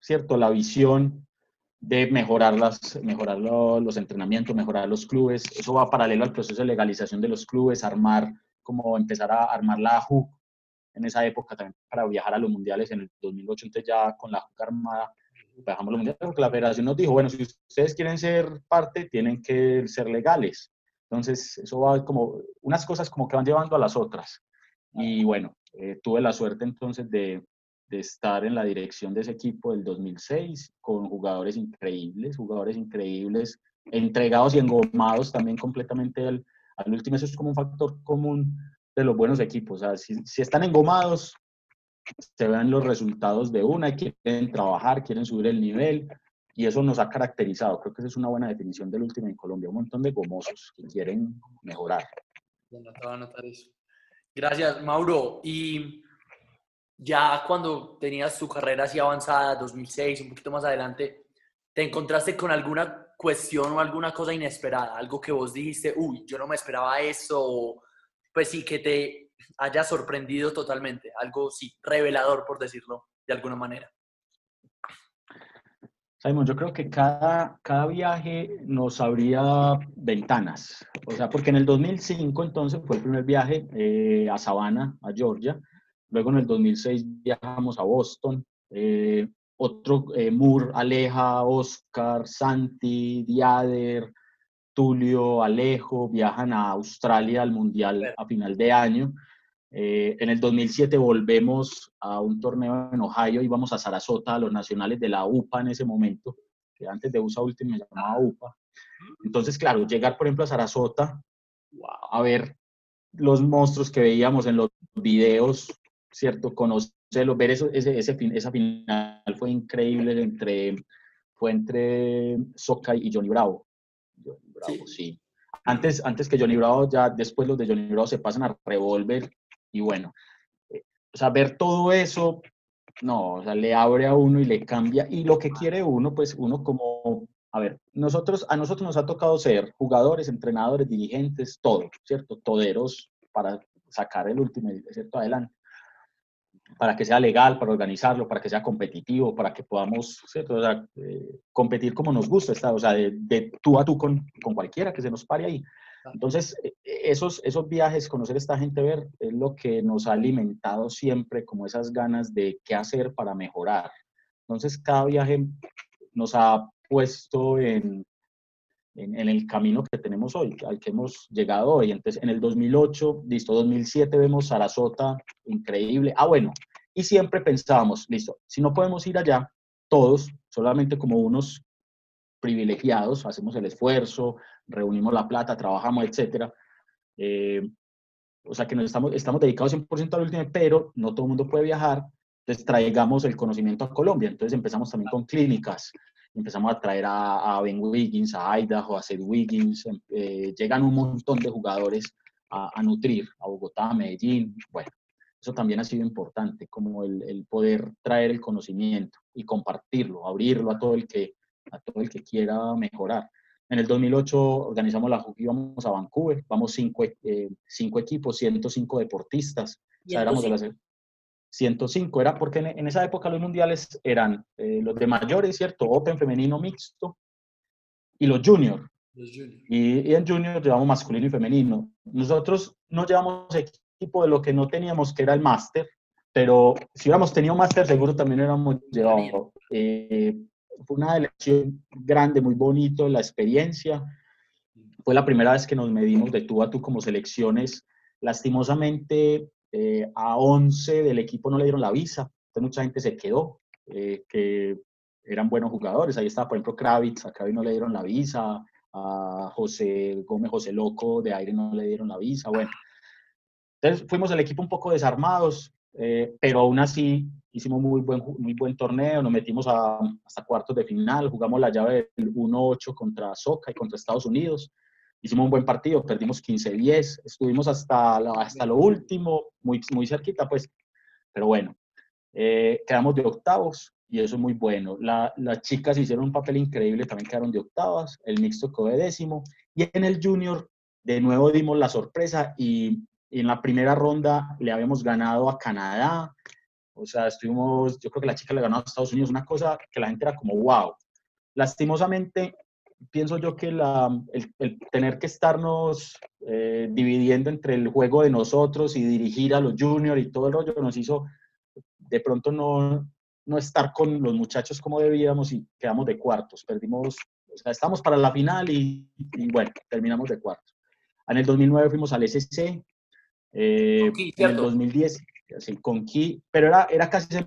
¿cierto?, la visión de mejorar, las, mejorar los entrenamientos, mejorar los clubes. Eso va paralelo al proceso de legalización de los clubes, armar, como empezar a armar la JUC en esa época también para viajar a los mundiales en el 2008, entonces ya con la JUC armada bajamos los mundiales porque la federación nos dijo, bueno, si ustedes quieren ser parte, tienen que ser legales. Entonces, eso va como, unas cosas como que van llevando a las otras. Y bueno, eh, tuve la suerte entonces de, de, estar en la dirección de ese equipo del 2006 con jugadores increíbles, jugadores increíbles, entregados y engomados también completamente al, al último. Eso es como un factor común de los buenos equipos. O sea, si, si están engomados, se ven los resultados de una, quieren trabajar, quieren subir el nivel y eso nos ha caracterizado. Creo que esa es una buena definición del último en Colombia, un montón de gomosos que quieren mejorar. Gracias, Mauro. Y ya cuando tenías tu carrera así avanzada, 2006, un poquito más adelante, ¿te encontraste con alguna cuestión o alguna cosa inesperada? Algo que vos dijiste, uy, yo no me esperaba eso, pues sí, que te haya sorprendido totalmente, algo sí, revelador, por decirlo de alguna manera. Simon, yo creo que cada, cada viaje nos abría ventanas. O sea, porque en el 2005 entonces fue el primer viaje eh, a Savannah, a Georgia. Luego en el 2006 viajamos a Boston. Eh, otro, eh, Moore, Aleja, Oscar, Santi, Diader, Tulio, Alejo, viajan a Australia al Mundial a final de año. Eh, en el 2007 volvemos a un torneo en Ohio y vamos a Sarasota, a los nacionales de la UPA en ese momento, que antes de USA Ultimate me llamaba UPA. Entonces, claro, llegar, por ejemplo, a Sarasota, a ver los monstruos que veíamos en los videos, ¿cierto? Conocerlos, ver eso, ese, ese, esa final fue increíble entre, fue entre Soca y Johnny Bravo. Johnny Bravo, sí. Antes, antes que Johnny Bravo, ya después los de Johnny Bravo se pasan a Revolver y bueno, eh, o sea, todo eso, no, o sea, le abre a uno y le cambia. Y lo que quiere uno, pues uno como, a ver, nosotros, a nosotros nos ha tocado ser jugadores, entrenadores, dirigentes, todo, ¿cierto? Toderos para sacar el último, ¿cierto? Adelante. para que sea legal, para organizarlo, para que sea competitivo, para que podamos eh, competir como nos gusta, o sea, de, tú a tú con, con, cualquiera que se nos pare ahí. Entonces, e, e, esos, esos viajes, conocer a esta gente, ver, es lo que nos ha alimentado siempre, como esas ganas de qué hacer para mejorar. Entonces, cada viaje nos ha puesto en, en, el camino que tenemos hoy, al que hemos llegado hoy. Entonces, en el 2008, listo, 2007 vemos Sarasota, increíble. Ah, bueno, y siempre pensábamos, listo, si no podemos ir allá, todos, solamente como unos privilegiados, hacemos el esfuerzo, reunimos la plata, trabajamos, etcétera. Eh, o sea que nos estamos, estamos dedicados 100% al último, pero no todo el mundo puede viajar, entonces traigamos el conocimiento a Colombia. Entonces empezamos también con clínicas, empezamos a traer a, Ben Wiggins, a Idaho, a Seth Wiggins, em, eh, llegan un montón de jugadores a, a, nutrir, a Bogotá, a Medellín, bueno, eso también ha sido importante, como el, el, poder traer el conocimiento y compartirlo, abrirlo a todo el que, a todo el que quiera mejorar. En el 2008 organizamos la íbamos a Vancouver, vamos cinco, eh, cinco equipos, 105 deportistas. O sea, éramos de las, 105, era porque en, esa época los mundiales eran eh, los de mayores, ¿cierto? Open femenino mixto y los junior. Y, en junior llevamos masculino y femenino. Nosotros no llevamos equipo de lo que no teníamos, que era el máster, pero si hubiéramos tenido máster, seguro también hubiéramos llevado. Eh, fue una elección grande, muy bonito, la experiencia. Fue la primera vez que nos medimos de tú a tú como selecciones. Lastimosamente, eh, a 11 del equipo no le dieron la visa, entonces mucha gente se quedó, eh, que eran buenos jugadores. Ahí estaba, por ejemplo, Kravitz, a Kravitz no le dieron la visa, a José Gómez, José Loco de Aire no le dieron la visa, bueno. Entonces fuimos el equipo un poco desarmados, eh, pero aún así hicimos muy buen, muy buen torneo, nos metimos a, hasta cuartos de final, jugamos la llave del 1-8 contra Soca y contra Estados Unidos hicimos un buen partido, perdimos 15-10, estuvimos hasta, hasta lo último, muy, muy cerquita, pues, pero bueno, eh, quedamos de octavos y eso es muy bueno. las chicas hicieron un papel increíble, también quedaron de octavas, el mixto quedó de décimo, y en el junior de nuevo dimos la sorpresa y, y en la primera ronda le habíamos ganado a Canadá, o sea, estuvimos, yo creo que la chica le ganó a Estados Unidos, una cosa que la gente era como, wow. Lastimosamente, pienso yo que la, el, tener que estarnos eh, dividiendo entre el juego de nosotros y dirigir a los juniors y todo el rollo nos hizo de pronto no, no estar con los muchachos como debíamos y quedamos de cuartos. Perdimos, o sea, estamos para la final y, bueno, terminamos de cuartos. En el 2009 fuimos al SC, eh, en el 2010, sí, con Key, pero era, era casi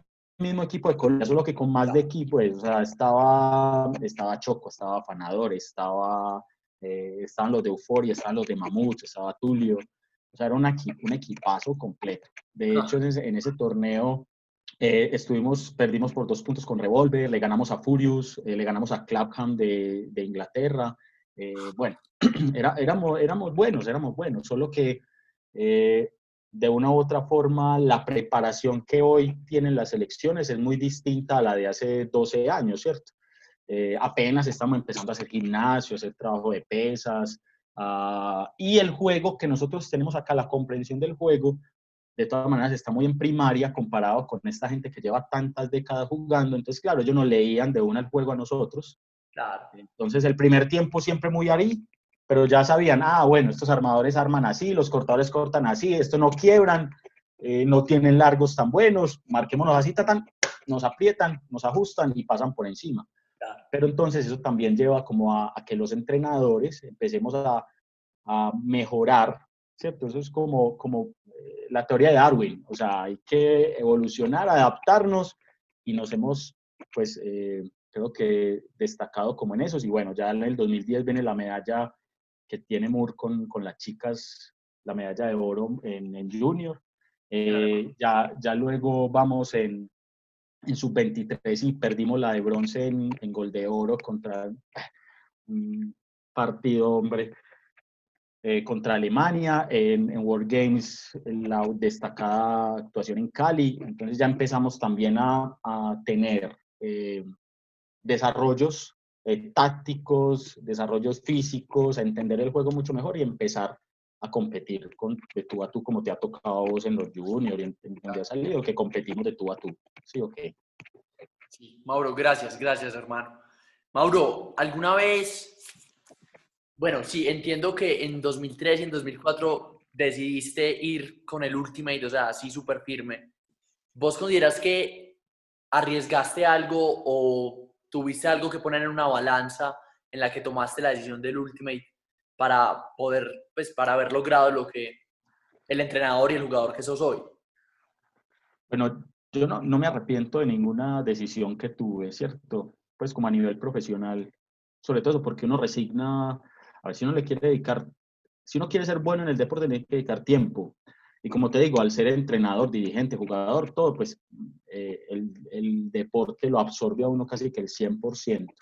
mismo equipo de Colombia, solo que con más de equipo, o sea, estaba, estaba Choco, estaba Fanador, estaba, eh, estaban los de Euforia, estaban los de Mamut, estaba Tulio, o sea, era un, un equipazo completo. De hecho, en ese, torneo eh, estuvimos, perdimos por dos puntos con Revolver, le ganamos a Furious, eh, le ganamos a Clapham de, de Inglaterra, bueno, era, éramos, éramos buenos, éramos buenos, solo que de una u otra forma la preparación que hoy tienen las elecciones es muy distinta a la de hace 12 años, ¿cierto? Eh, apenas estamos empezando a hacer gimnasio, a hacer trabajo de pesas, ah, y el juego que nosotros tenemos acá, la comprensión del juego, de todas maneras está muy en primaria comparado con esta gente que lleva tantas décadas jugando, entonces claro, ellos no leían de una el juego a nosotros. Claro. Entonces el primer tiempo siempre muy ahí, pero ya sabían, ah, bueno, estos armadores arman así, los cortadores cortan así, esto no quiebran, eh, no tienen largos tan buenos, marquémonos así, tan, nos aprietan, nos ajustan y pasan por encima. Pero entonces eso también lleva como a, que los entrenadores empecemos a, a, mejorar, ¿cierto? Eso es como, como eh, la teoría de Darwin, o sea, hay que evolucionar, adaptarnos y nos hemos, pues, eh, creo que destacado como en eso. Y bueno, ya en el 2010 viene la medalla que tiene Moore con, con las chicas, la medalla de oro en, en Junior. Eh, ya, ya luego vamos en, en sub-23 y perdimos la de bronce en, en, gol de oro contra un partido, hombre, eh, contra Alemania, en, en, World Games, la destacada actuación en Cali. Entonces ya empezamos también a, a tener eh, desarrollos eh, tácticos, desarrollos físicos, a entender el juego mucho mejor y empezar a competir con, de tú a tú como te ha tocado a vos en los juniors, en, en donde ha salido, que competimos de tú a tú. ¿Sí o qué? Sí, Mauro, gracias, gracias, hermano. Mauro, ¿alguna vez, bueno, sí, entiendo que en 2003 y en 2004 decidiste ir con el Ultimate, o sea, así súper firme. ¿Vos consideras que arriesgaste algo o tuviste algo que poner en una balanza en la que tomaste la decisión del Ultimate para poder, pues, para haber logrado lo que el entrenador y el jugador que sos hoy? Bueno, yo no, no me arrepiento de ninguna decisión que tuve, ¿cierto? Pues como a nivel profesional, sobre todo porque uno resigna, a ver si uno le quiere dedicar, si uno quiere ser bueno en el deporte, tiene que dedicar tiempo. Y como te digo, al ser entrenador, dirigente, jugador, todo, pues eh, el, deporte lo absorbe a uno casi que el 100%.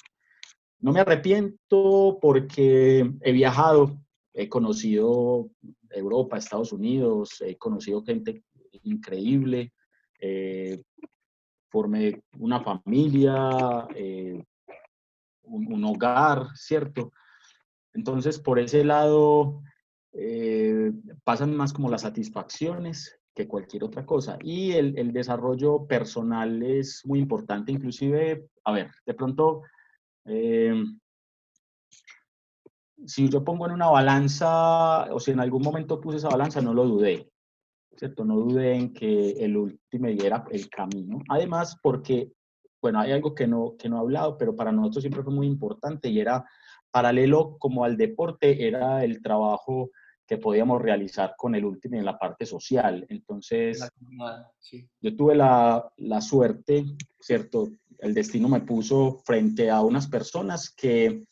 No me arrepiento porque he viajado, he conocido Europa, Estados Unidos, he conocido gente increíble, eh, formé una familia, eh, un, hogar, ¿cierto? Entonces, por ese lado, eh, pasan más como las satisfacciones que cualquier otra cosa. Y el, desarrollo personal es muy importante, inclusive, a ver, de pronto, eh, si yo pongo en una balanza, o si en algún momento puse esa balanza, no lo dudé, ¿cierto? No dudé en que el último era el camino. Además, porque, bueno, hay algo que no, que no he hablado, pero para nosotros siempre fue muy importante y era paralelo como al deporte, era el trabajo que podíamos realizar con el último en la parte social. Entonces, sí. yo tuve la, la, suerte, ¿cierto? El destino me puso frente a unas personas que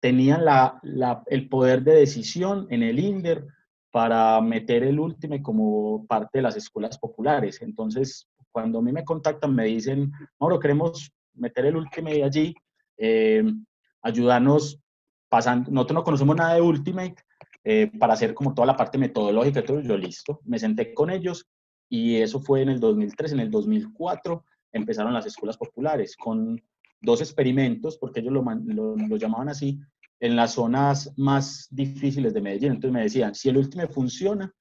tenían la, la, el poder de decisión en el INDER para meter el último como parte de las escuelas populares. Entonces, cuando a mí me contactan, me dicen, Mauro, queremos meter el último allí, eh, ayudarnos pasando, nosotros no conocemos nada de Ultimate, eh, para hacer como toda la parte metodológica todo, yo listo, me senté con ellos y eso fue en el 2003, en el 2004 empezaron las escuelas populares con dos experimentos, porque ellos lo, lo, lo llamaban así, en las zonas más difíciles de Medellín. Entonces me decían, si el último funciona,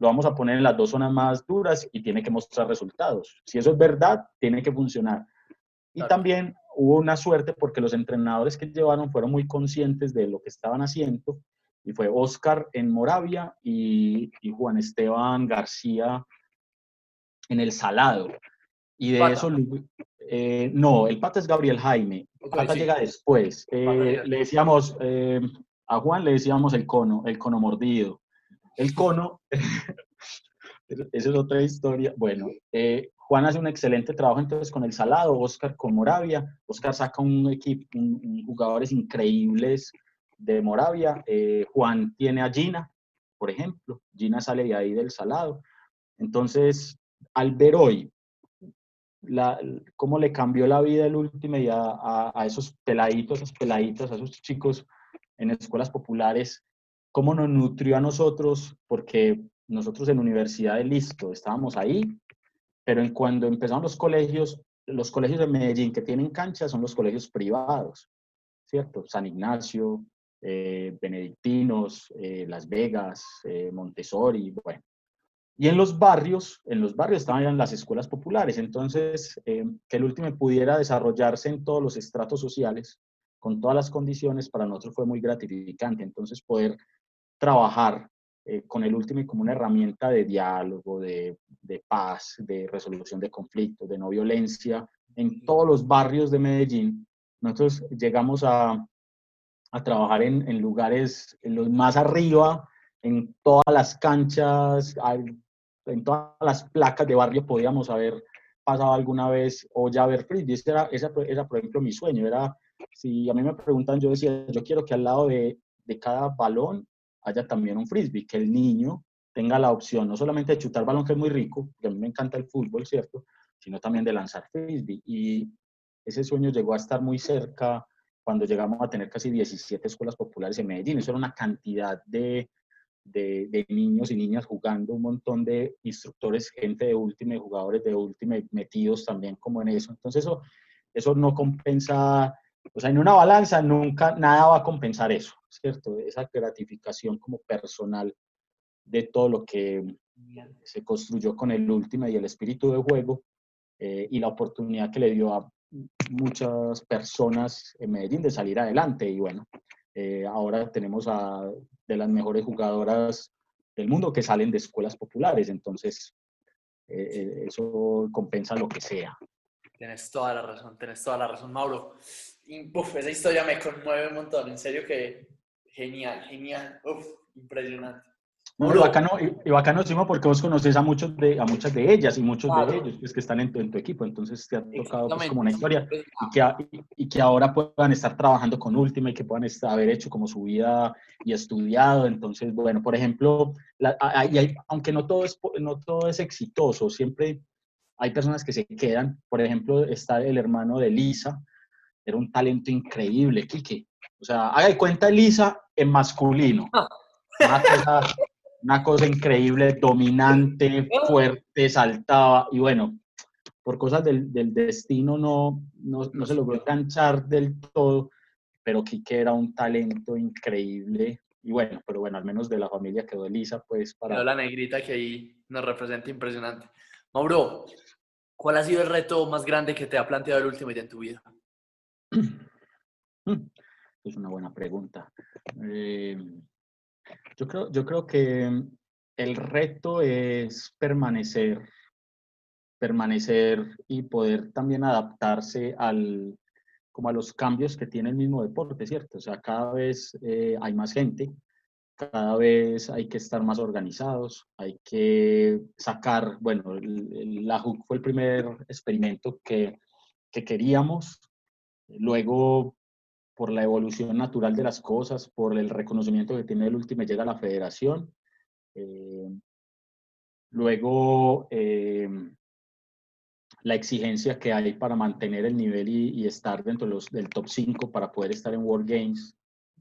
lo vamos a poner en las dos zonas más duras y tiene que mostrar resultados. Si eso es verdad, tiene que funcionar. Y claro. también hubo una suerte porque los entrenadores que llevaron fueron muy conscientes de lo que estaban haciendo y fue Oscar en Moravia y, y Juan Esteban García en El Salado. Y de Pata. eso, eh, no, el Pata es Gabriel Jaime, okay, Pata sí. llega después. Eh, le decíamos, eh, a Juan le decíamos el cono, el cono mordido. El cono, esa es otra historia. Bueno, eh, Juan hace un excelente trabajo entonces con el Salado, Oscar con Moravia. Oscar saca un equipo, un, jugadores increíbles de Moravia. Eh, Juan tiene a Gina, por ejemplo. Gina sale de ahí del Salado. Entonces, al ver hoy la, cómo le cambió la vida el último y a, a, a, esos peladitos, a esos chicos en escuelas populares, cómo nos nutrió a nosotros, porque nosotros en universidad listo, estábamos ahí, pero en cuando empezaron los colegios, los colegios de Medellín que tienen canchas son los colegios privados, ¿cierto? San Ignacio, eh, benedictinos, eh, Las Vegas, eh, Montessori, bueno. Y en los barrios, en los barrios estaban las escuelas populares, entonces que el último pudiera desarrollarse en todos los estratos sociales, con todas las condiciones, para nosotros fue muy gratificante. Entonces poder trabajar con el último como una herramienta de diálogo, de, de paz, de resolución de conflictos, de no violencia, en todos los barrios de Medellín, nosotros llegamos a, a trabajar en, en, lugares, en los más arriba, en todas las canchas, en todas las placas de barrio podíamos haber pasado alguna vez o ya ver frisbee. Ese era, esa, era, por ejemplo, mi sueño. Era, si a mí me preguntan, yo decía, yo quiero que al lado de, de cada balón haya también un frisbee, que el niño tenga la opción no solamente de chutar balón, que es muy rico, que a mí me encanta el fútbol, ¿cierto? Sino también de lanzar frisbee. Y ese sueño llegó a estar muy cerca cuando llegamos a tener casi 17 escuelas populares en Medellín. Eso era una cantidad de, de, niños y niñas jugando, un montón de instructores, gente de última, jugadores de última metidos también como en eso. Entonces eso, eso no compensa, o sea, en una balanza nunca nada va a compensar eso, ¿cierto? Esa gratificación como personal de todo lo que se construyó con el último y el espíritu de juego eh, y la oportunidad que le dio a muchas personas en Medellín de salir adelante. Y bueno, eh, ahora tenemos a de las mejores jugadoras del mundo que salen de escuelas populares, entonces eh, eso compensa lo que sea. Tienes toda la razón, tienes toda la razón, Mauro. Esa historia me conmueve un montón, en serio que genial, genial, uf, impresionante. No, y bacano, y, bacano, porque vos conoces a, muchos de, a muchas de ellas y muchos de ellos pues, que están en tu, en tu, equipo, entonces te ha tocado pues, como una historia y que, y, que ahora puedan estar trabajando con Ultima y que puedan estar, haber hecho como su vida y estudiado, entonces, bueno, por ejemplo, aunque no todo, es, no todo es exitoso, siempre hay personas que se quedan, por ejemplo, está el hermano de Lisa, era un talento increíble, Kike, o sea, haga de cuenta Lisa en masculino. una cosa increíble, dominante, fuerte, saltaba y bueno, por cosas del, del destino no, no, no, se logró enganchar del todo, pero Quique era un talento increíble y bueno, pero bueno, al menos de la familia quedó Elisa, pues para... la negrita que ahí nos representa impresionante. Mauro, ¿cuál ha sido el reto más grande que te ha planteado el último día en tu vida? Es una buena pregunta. Eh, yo creo, yo creo que el reto es permanecer, permanecer y poder también adaptarse al, como a los cambios que tiene el mismo deporte, ¿cierto? O sea, cada vez eh, hay más gente, cada vez hay que estar más organizados, hay que sacar, bueno, la HUC fue el primer experimento que, que queríamos, luego por la evolución natural de las cosas, por el reconocimiento que tiene el último, llega a la federación. Eh, luego, eh, la exigencia que hay para mantener el nivel y, estar dentro de los, del top 5 para poder estar en World Games.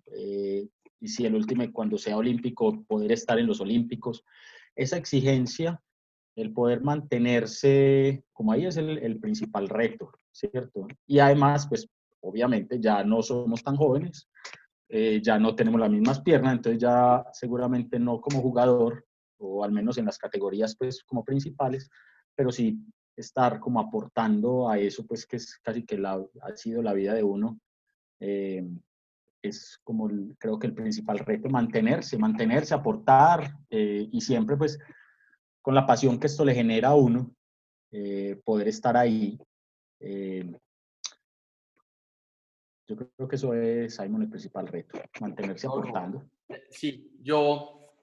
Eh, y si el último, cuando sea olímpico, poder estar en los olímpicos. Esa exigencia, el poder mantenerse, como ahí es el, el principal reto, ¿cierto? Y además, pues obviamente ya no somos tan jóvenes, eh, ya no tenemos las mismas piernas, entonces ya seguramente no como jugador, o al menos en las categorías pues como principales, pero sí estar como aportando a eso pues que es casi que la, ha sido la vida de uno. Eh, es como creo que el principal reto, mantenerse, mantenerse, aportar eh, y siempre pues con la pasión que esto le genera a uno, poder estar ahí yo creo que eso es, Simon, el principal reto, mantenerse aportando. Sí, yo,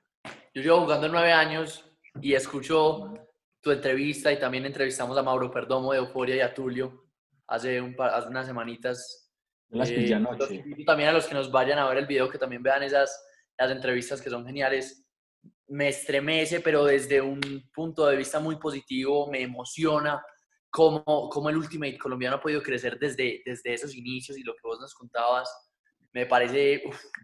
yo llevo jugando nueve años y escucho tu entrevista y también entrevistamos a Mauro Perdomo de Euforia y a Tulio hace, un hace unas semanitas. Las eh, también a los que nos vayan a ver el video, que también vean esas las entrevistas que son geniales. Me estremece, pero desde un punto de vista muy positivo, me emociona cómo, cómo el Ultimate colombiano ha podido crecer desde, desde esos inicios y lo que vos nos contabas, me parece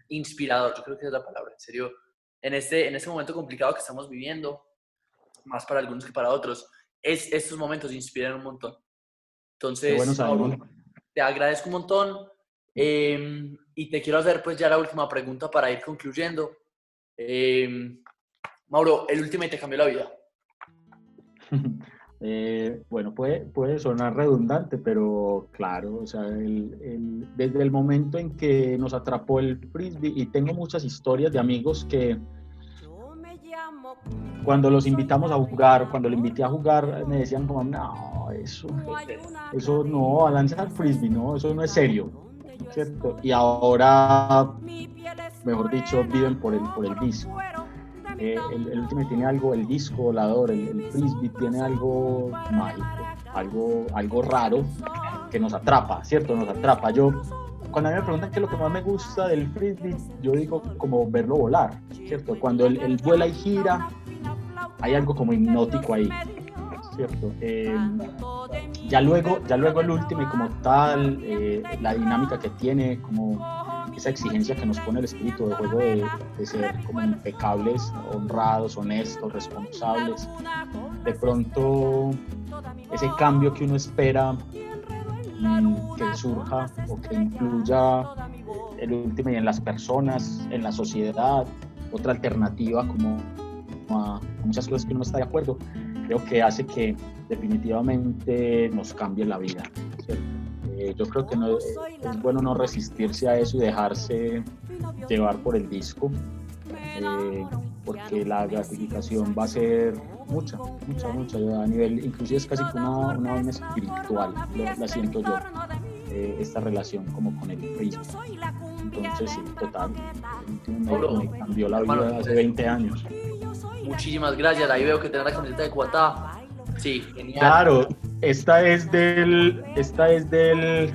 inspirador, yo creo que es la palabra, en serio, en este, en este momento complicado que estamos viviendo, más para algunos que para otros, es, estos momentos inspiran un montón. Entonces, te agradezco un montón em, y te quiero hacer pues ya la última pregunta para ir concluyendo. Em, Mauro, el Ultimate te cambió la vida. Eh, bueno, puede, puede sonar redundante, pero claro, o sea, desde el momento en que nos atrapó el frisbee, y tengo muchas historias de amigos que cuando los invitamos a jugar, cuando le invité a jugar, me decían como, no, eso, eso no, a lanzar frisbee, no, eso no es serio, ¿cierto? Y ahora, mejor dicho, viven por el, por el vicio. Eh, el, el tiene algo, el disco volador, el, el, frisbee tiene algo mágico, algo, algo raro que nos atrapa, ¿cierto? Nos atrapa. Yo, cuando a mí me preguntan qué es lo que más me gusta del frisbee, yo digo como verlo volar, ¿cierto? Cuando él, vuela y gira, hay algo como hipnótico ahí, ¿cierto? Eh, ya luego, ya luego el último y como tal, eh, la dinámica que tiene, como esa exigencia que nos pone el espíritu de juego de, ser como impecables, honrados, honestos, responsables. De pronto, ese cambio que uno espera mm, que surja o que incluya el último y en las personas, en la sociedad, otra alternativa como a, muchas cosas que uno no está de acuerdo, creo que hace que definitivamente nos cambie la vida. Eh, yo creo que no, es bueno no resistirse a eso y dejarse llevar por el disco, eh, porque la gratificación va a ser mucha, mucha, mucha, a nivel, inclusive es casi como una, una vaina espiritual, la siento yo, eh, esta relación como con el prisma. Entonces, sí, total, me, cambió la vida hace 20 años. Muchísimas gracias, ahí veo que tenés la camiseta de Cuatá. Sí, genial. Claro, esta es del, esta es del,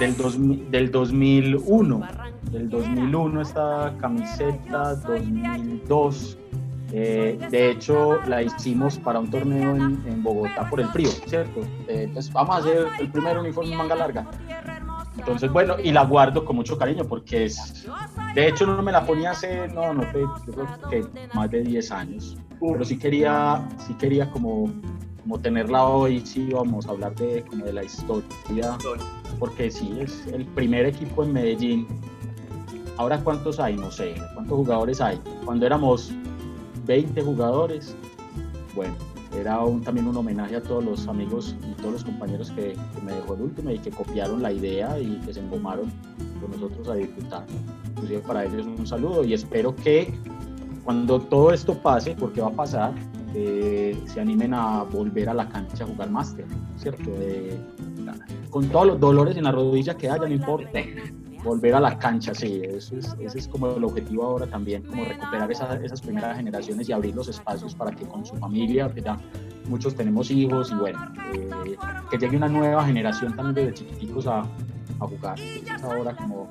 del, dos, del 2001, del 2001 esta camiseta, 2002 eh, de hecho, la hicimos para un torneo en, Bogotá por el frío, ¿cierto? Eh, entonces, vamos a hacer el primer uniforme manga larga. Entonces, bueno, y la guardo con mucho cariño porque es. De hecho, no me la ponía hace, no, no, yo creo que más de 10 años. Pero sí quería, sí quería como, como tenerla hoy, sí vamos a hablar de, como de la historia. Porque sí, es el primer equipo en Medellín. Ahora, ¿cuántos hay? No sé, ¿cuántos jugadores hay? Cuando éramos 20 jugadores. Bueno, era un, también un homenaje a todos los amigos y todos los compañeros que, me dejó el último y que copiaron la idea y que se engomaron con nosotros a disfrutar. Inclusive para ellos un saludo y espero que cuando todo esto pase, porque va a pasar, eh, se animen a volver a la cancha a jugar máster, ¿cierto? con todos los dolores en la rodilla que haya, no importa volver a la cancha, sí, eso es, ese es como el objetivo ahora también, como recuperar esas primeras generaciones y abrir los espacios para que con su familia, ya muchos tenemos hijos y bueno, eh, que llegue una nueva generación también desde chiquiticos a, a jugar. es ahora como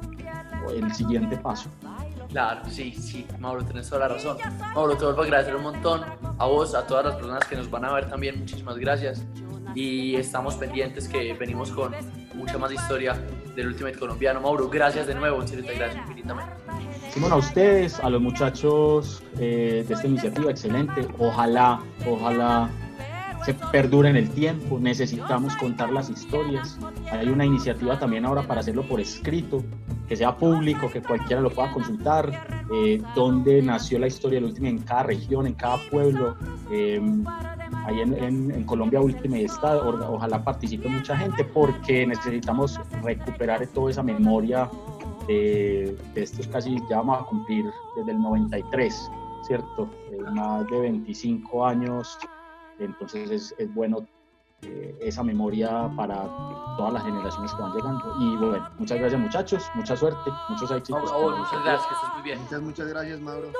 el siguiente paso. Claro, sí, sí, Mauro, tienes toda la razón. Mauro, te vuelvo a agradecer un montón a vos, a todas las personas que nos van a ver también, muchísimas gracias. Y estamos pendientes que venimos con mucha más historia del Ultimate colombiano. Mauro, gracias de nuevo, en serio te agradezco infinitamente. Simón, a ustedes, a los muchachos eh, de esta iniciativa, excelente. Ojalá, ojalá se perdure en el tiempo. Necesitamos contar las historias. Hay una iniciativa también ahora para hacerlo por escrito, que sea público, que cualquiera lo pueda consultar, eh, dónde nació la historia del Ultimate en cada región, en cada pueblo. Eh, ahí en, Colombia Última está, ojalá participe mucha gente porque necesitamos recuperar toda esa memoria de, estos casi, ya vamos a cumplir desde el 93, ¿cierto? más de 25 años, entonces es, es bueno eh, esa memoria para todas las generaciones que van llegando. Y bueno, muchas gracias muchachos, mucha suerte, muchos éxitos. muchas gracias, que estés muy bien. Muchas, muchas gracias, Mauro.